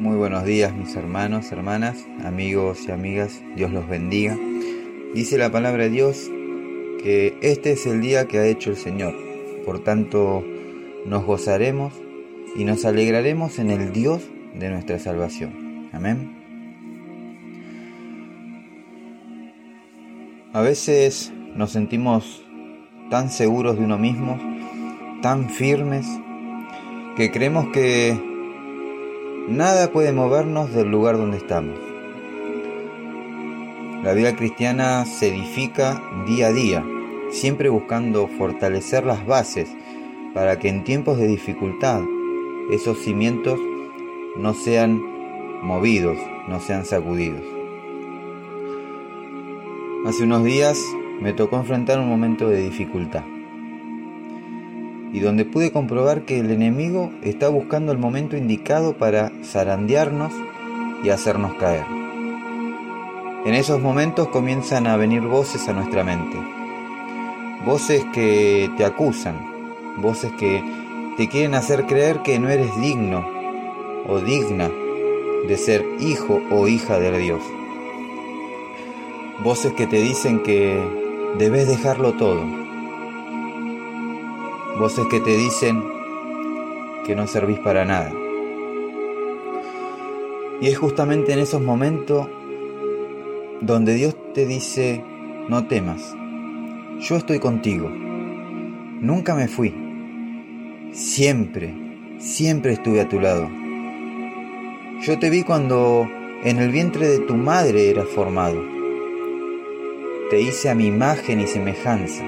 Muy buenos días mis hermanos, hermanas, amigos y amigas, Dios los bendiga. Dice la palabra de Dios que este es el día que ha hecho el Señor, por tanto nos gozaremos y nos alegraremos en el Dios de nuestra salvación. Amén. A veces nos sentimos tan seguros de uno mismo, tan firmes, que creemos que nada puede movernos del lugar donde estamos. La vida cristiana se edifica día a día, siempre buscando fortalecer las bases para que en tiempos de dificultad esos cimientos no sean movidos, no sean sacudidos. Hace unos días me tocó enfrentar un momento de dificultad y donde pude comprobar que el enemigo está buscando el momento indicado para zarandearnos y hacernos caer. En esos momentos comienzan a venir voces a nuestra mente, voces que te acusan, voces que te quieren hacer creer que no eres digno o digna de ser hijo o hija de Dios. Voces que te dicen que debes dejarlo todo. Voces que te dicen que no servís para nada. Y es justamente en esos momentos donde Dios te dice, no temas, yo estoy contigo, nunca me fui, siempre, siempre estuve a tu lado. Yo te vi cuando en el vientre de tu madre eras formado. Te hice a mi imagen y semejanza.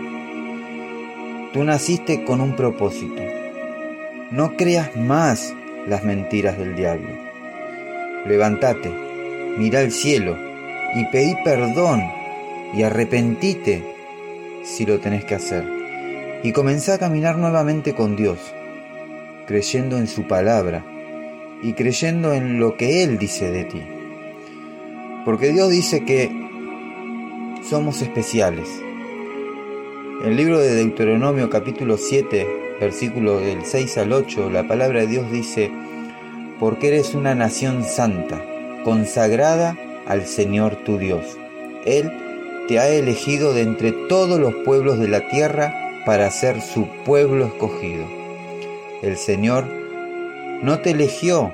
Tú naciste con un propósito. No creas más las mentiras del diablo. Levántate, mira al cielo y pedí perdón y arrepentite si lo tenés que hacer. Y comenzá a caminar nuevamente con Dios, creyendo en su palabra y creyendo en lo que Él dice de ti. Porque Dios dice que somos especiales. El libro de Deuteronomio capítulo 7, versículo del 6 al 8, la palabra de Dios dice, porque eres una nación santa, consagrada al Señor tu Dios. Él te ha elegido de entre todos los pueblos de la tierra para ser su pueblo escogido. El Señor no te eligió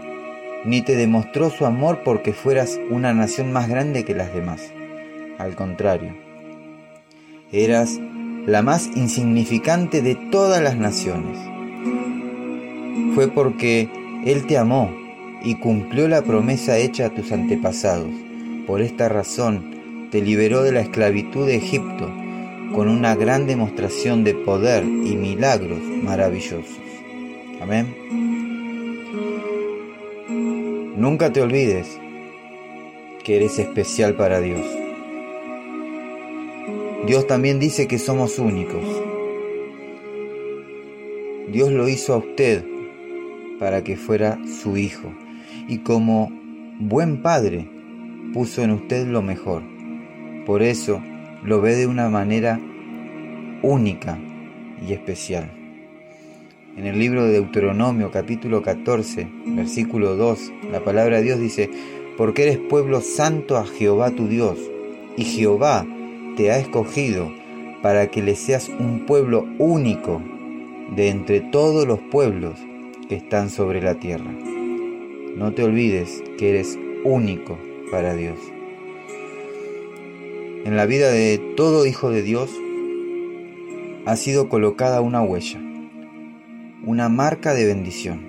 ni te demostró su amor porque fueras una nación más grande que las demás. Al contrario, eras la más insignificante de todas las naciones. Fue porque Él te amó y cumplió la promesa hecha a tus antepasados. Por esta razón te liberó de la esclavitud de Egipto con una gran demostración de poder y milagros maravillosos. Amén. Nunca te olvides que eres especial para Dios. Dios también dice que somos únicos. Dios lo hizo a usted para que fuera su hijo y como buen padre puso en usted lo mejor. Por eso lo ve de una manera única y especial. En el libro de Deuteronomio capítulo 14, versículo 2, la palabra de Dios dice, porque eres pueblo santo a Jehová tu Dios, y Jehová te ha escogido para que le seas un pueblo único de entre todos los pueblos que están sobre la tierra. No te olvides que eres único para Dios. En la vida de todo hijo de Dios ha sido colocada una huella una marca de bendición.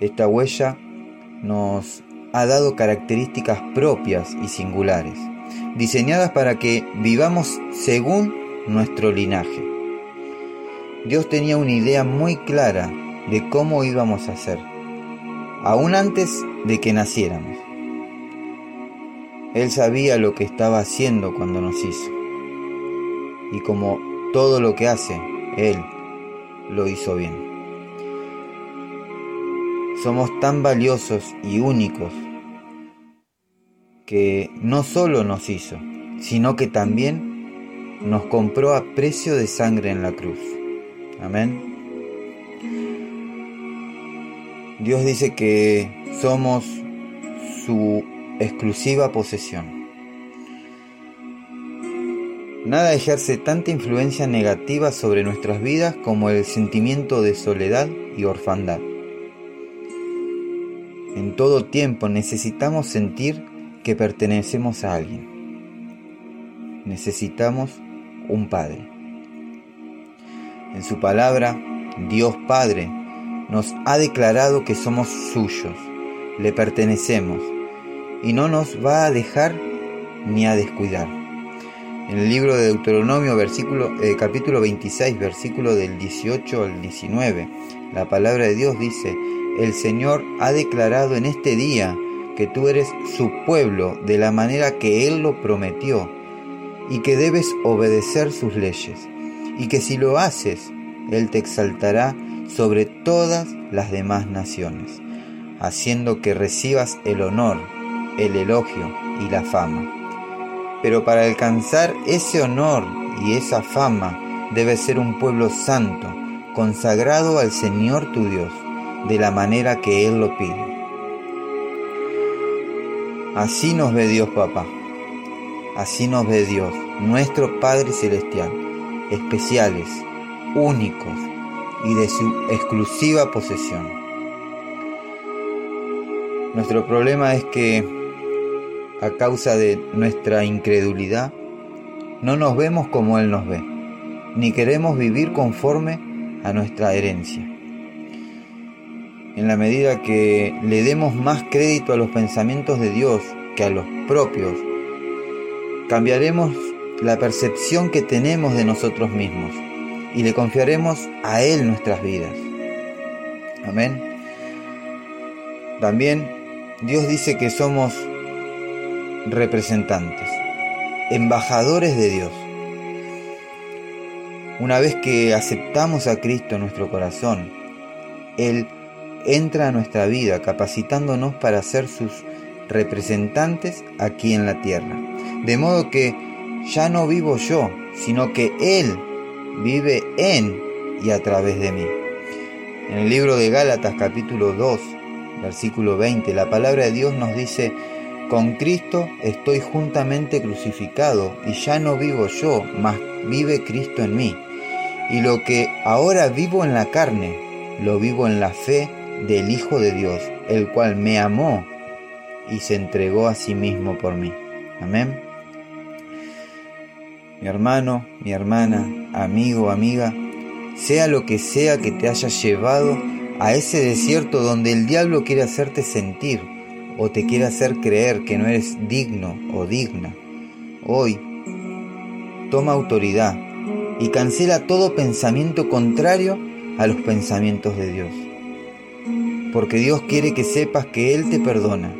Esta huella nos ha dado características propias y singulares, diseñadas para que vivamos según nuestro linaje. Dios tenía una idea muy clara de cómo íbamos a ser, aún antes de que naciéramos. Él sabía lo que estaba haciendo cuando nos hizo. Y como todo lo que hace, Él lo hizo bien. Somos tan valiosos y únicos que no solo nos hizo, sino que también nos compró a precio de sangre en la cruz. Amén. Dios dice que somos su exclusiva posesión. Nada ejerce tanta influencia negativa sobre nuestras vidas como el sentimiento de soledad y orfandad. En todo tiempo necesitamos sentir que pertenecemos a alguien. Necesitamos un Padre. En su palabra, Dios Padre nos ha declarado que somos suyos, le pertenecemos y no nos va a dejar ni a descuidar. En el libro de Deuteronomio, versículo, eh, capítulo 26, versículo del 18 al 19, la palabra de Dios dice, el Señor ha declarado en este día que tú eres su pueblo de la manera que Él lo prometió y que debes obedecer sus leyes y que si lo haces, Él te exaltará sobre todas las demás naciones, haciendo que recibas el honor, el elogio y la fama. Pero para alcanzar ese honor y esa fama, debes ser un pueblo santo, consagrado al Señor tu Dios de la manera que Él lo pide. Así nos ve Dios Papá, así nos ve Dios, nuestro Padre Celestial, especiales, únicos y de su exclusiva posesión. Nuestro problema es que a causa de nuestra incredulidad, no nos vemos como Él nos ve, ni queremos vivir conforme a nuestra herencia en la medida que le demos más crédito a los pensamientos de Dios que a los propios, cambiaremos la percepción que tenemos de nosotros mismos y le confiaremos a Él nuestras vidas. Amén. También Dios dice que somos representantes, embajadores de Dios. Una vez que aceptamos a Cristo en nuestro corazón, Él entra a nuestra vida capacitándonos para ser sus representantes aquí en la tierra. De modo que ya no vivo yo, sino que Él vive en y a través de mí. En el libro de Gálatas capítulo 2, versículo 20, la palabra de Dios nos dice, con Cristo estoy juntamente crucificado y ya no vivo yo, mas vive Cristo en mí. Y lo que ahora vivo en la carne, lo vivo en la fe del Hijo de Dios, el cual me amó y se entregó a sí mismo por mí. Amén. Mi hermano, mi hermana, amigo, amiga, sea lo que sea que te haya llevado a ese desierto donde el diablo quiere hacerte sentir o te quiere hacer creer que no eres digno o digna, hoy toma autoridad y cancela todo pensamiento contrario a los pensamientos de Dios porque Dios quiere que sepas que Él te perdona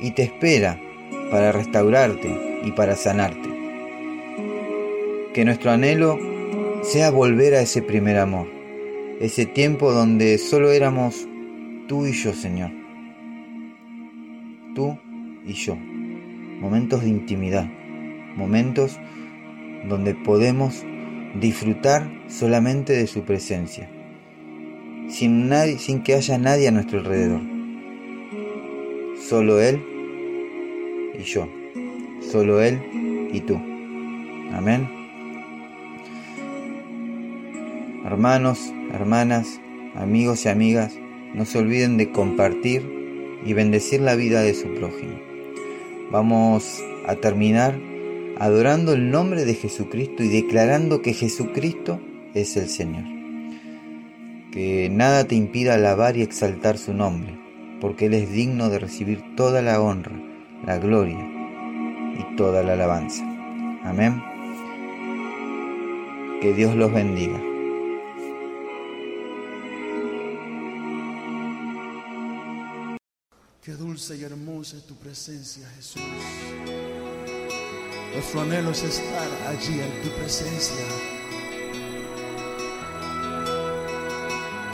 y te espera para restaurarte y para sanarte. Que nuestro anhelo sea volver a ese primer amor, ese tiempo donde solo éramos tú y yo, Señor. Tú y yo. Momentos de intimidad, momentos donde podemos disfrutar solamente de su presencia sin, nadie, sin que haya nadie a nuestro alrededor. Solo Él y yo. Solo Él y tú. Amén. Hermanos, hermanas, amigos y amigas, no se olviden de compartir y bendecir la vida de su prójimo. Vamos a terminar adorando el nombre de Jesucristo y declarando que Jesucristo es el Señor que nada te impida alabar y exaltar su nombre, porque Él es digno de recibir toda la honra, la gloria y toda la alabanza. Amén. Que Dios los bendiga. Qué dulce y hermosa es tu presencia, Jesús. Nuestro anhelo es estar allí en tu presencia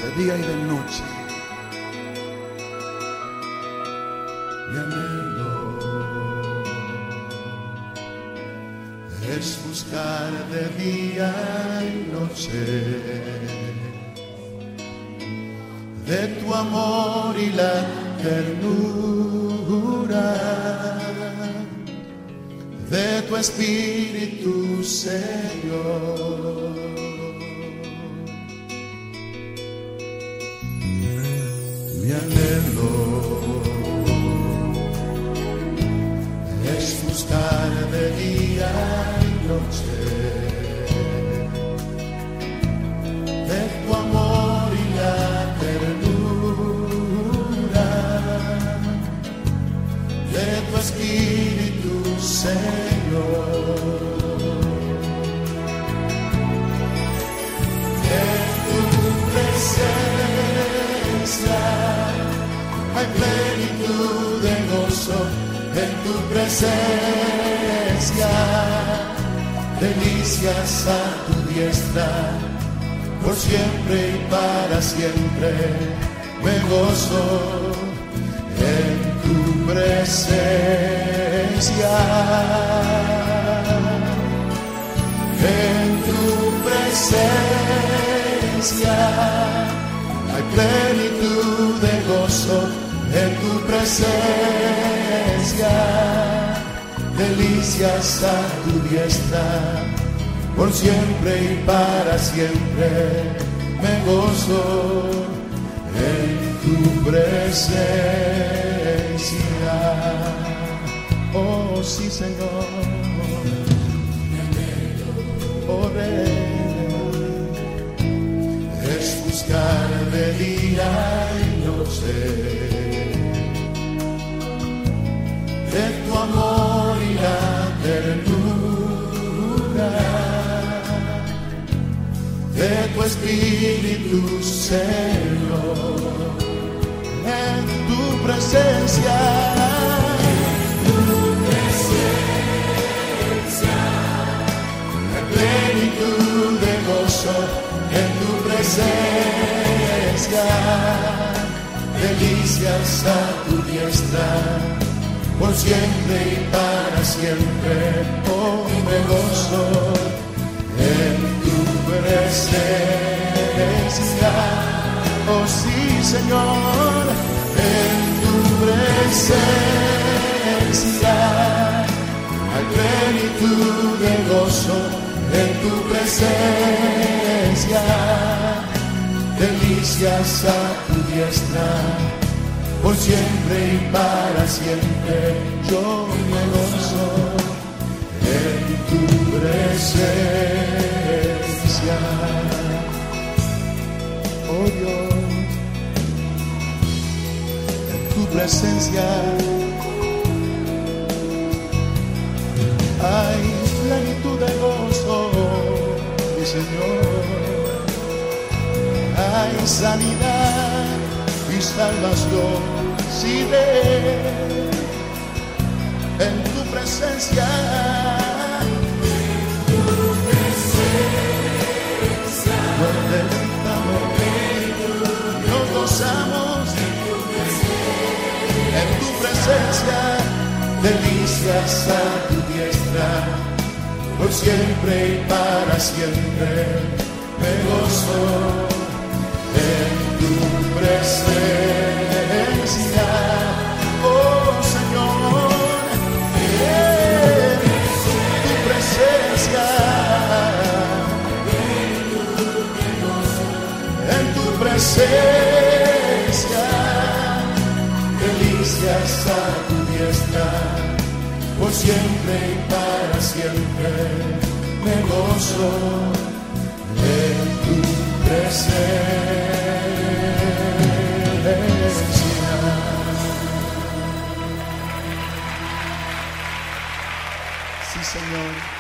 de día y de noche. Mi anhelo es buscar de día y noche de tu amor y la ternura de tu espíritu, Señor. Hay plenitud de gozo, en tu presencia delicias a tu diestra por siempre y para siempre me gozo en tu presencia. En tu presencia hay plenitud de gozo, en tu presencia delicias a tu diestra por siempre y para siempre me gozo en tu presencia. Oh sí, Señor. Oh Rey. Es buscar de día y noche espíritu, Señor, en tu presencia. En plenitud de gozo, en tu presencia, delicias a tu diestra por siempre y para siempre, oh me gozo en tu presencia. Oh sí, Señor, en tu presencia hay plenitud de gozo, en tu presencia delicias a tu diestra por siempre y para siempre yo me gozo en tu presencia. Oh Dios, en tu presencia hay plenitud de gozo, mi Señor. Hay sanidad y salvación si de en tu presencia. En tu presencia, delicias a tu diestra, por siempre y para siempre me gozo en tu presencia, oh delicias a tu diestra, por siempre y para siempre me gozo en tu presencia. Sí, Señor.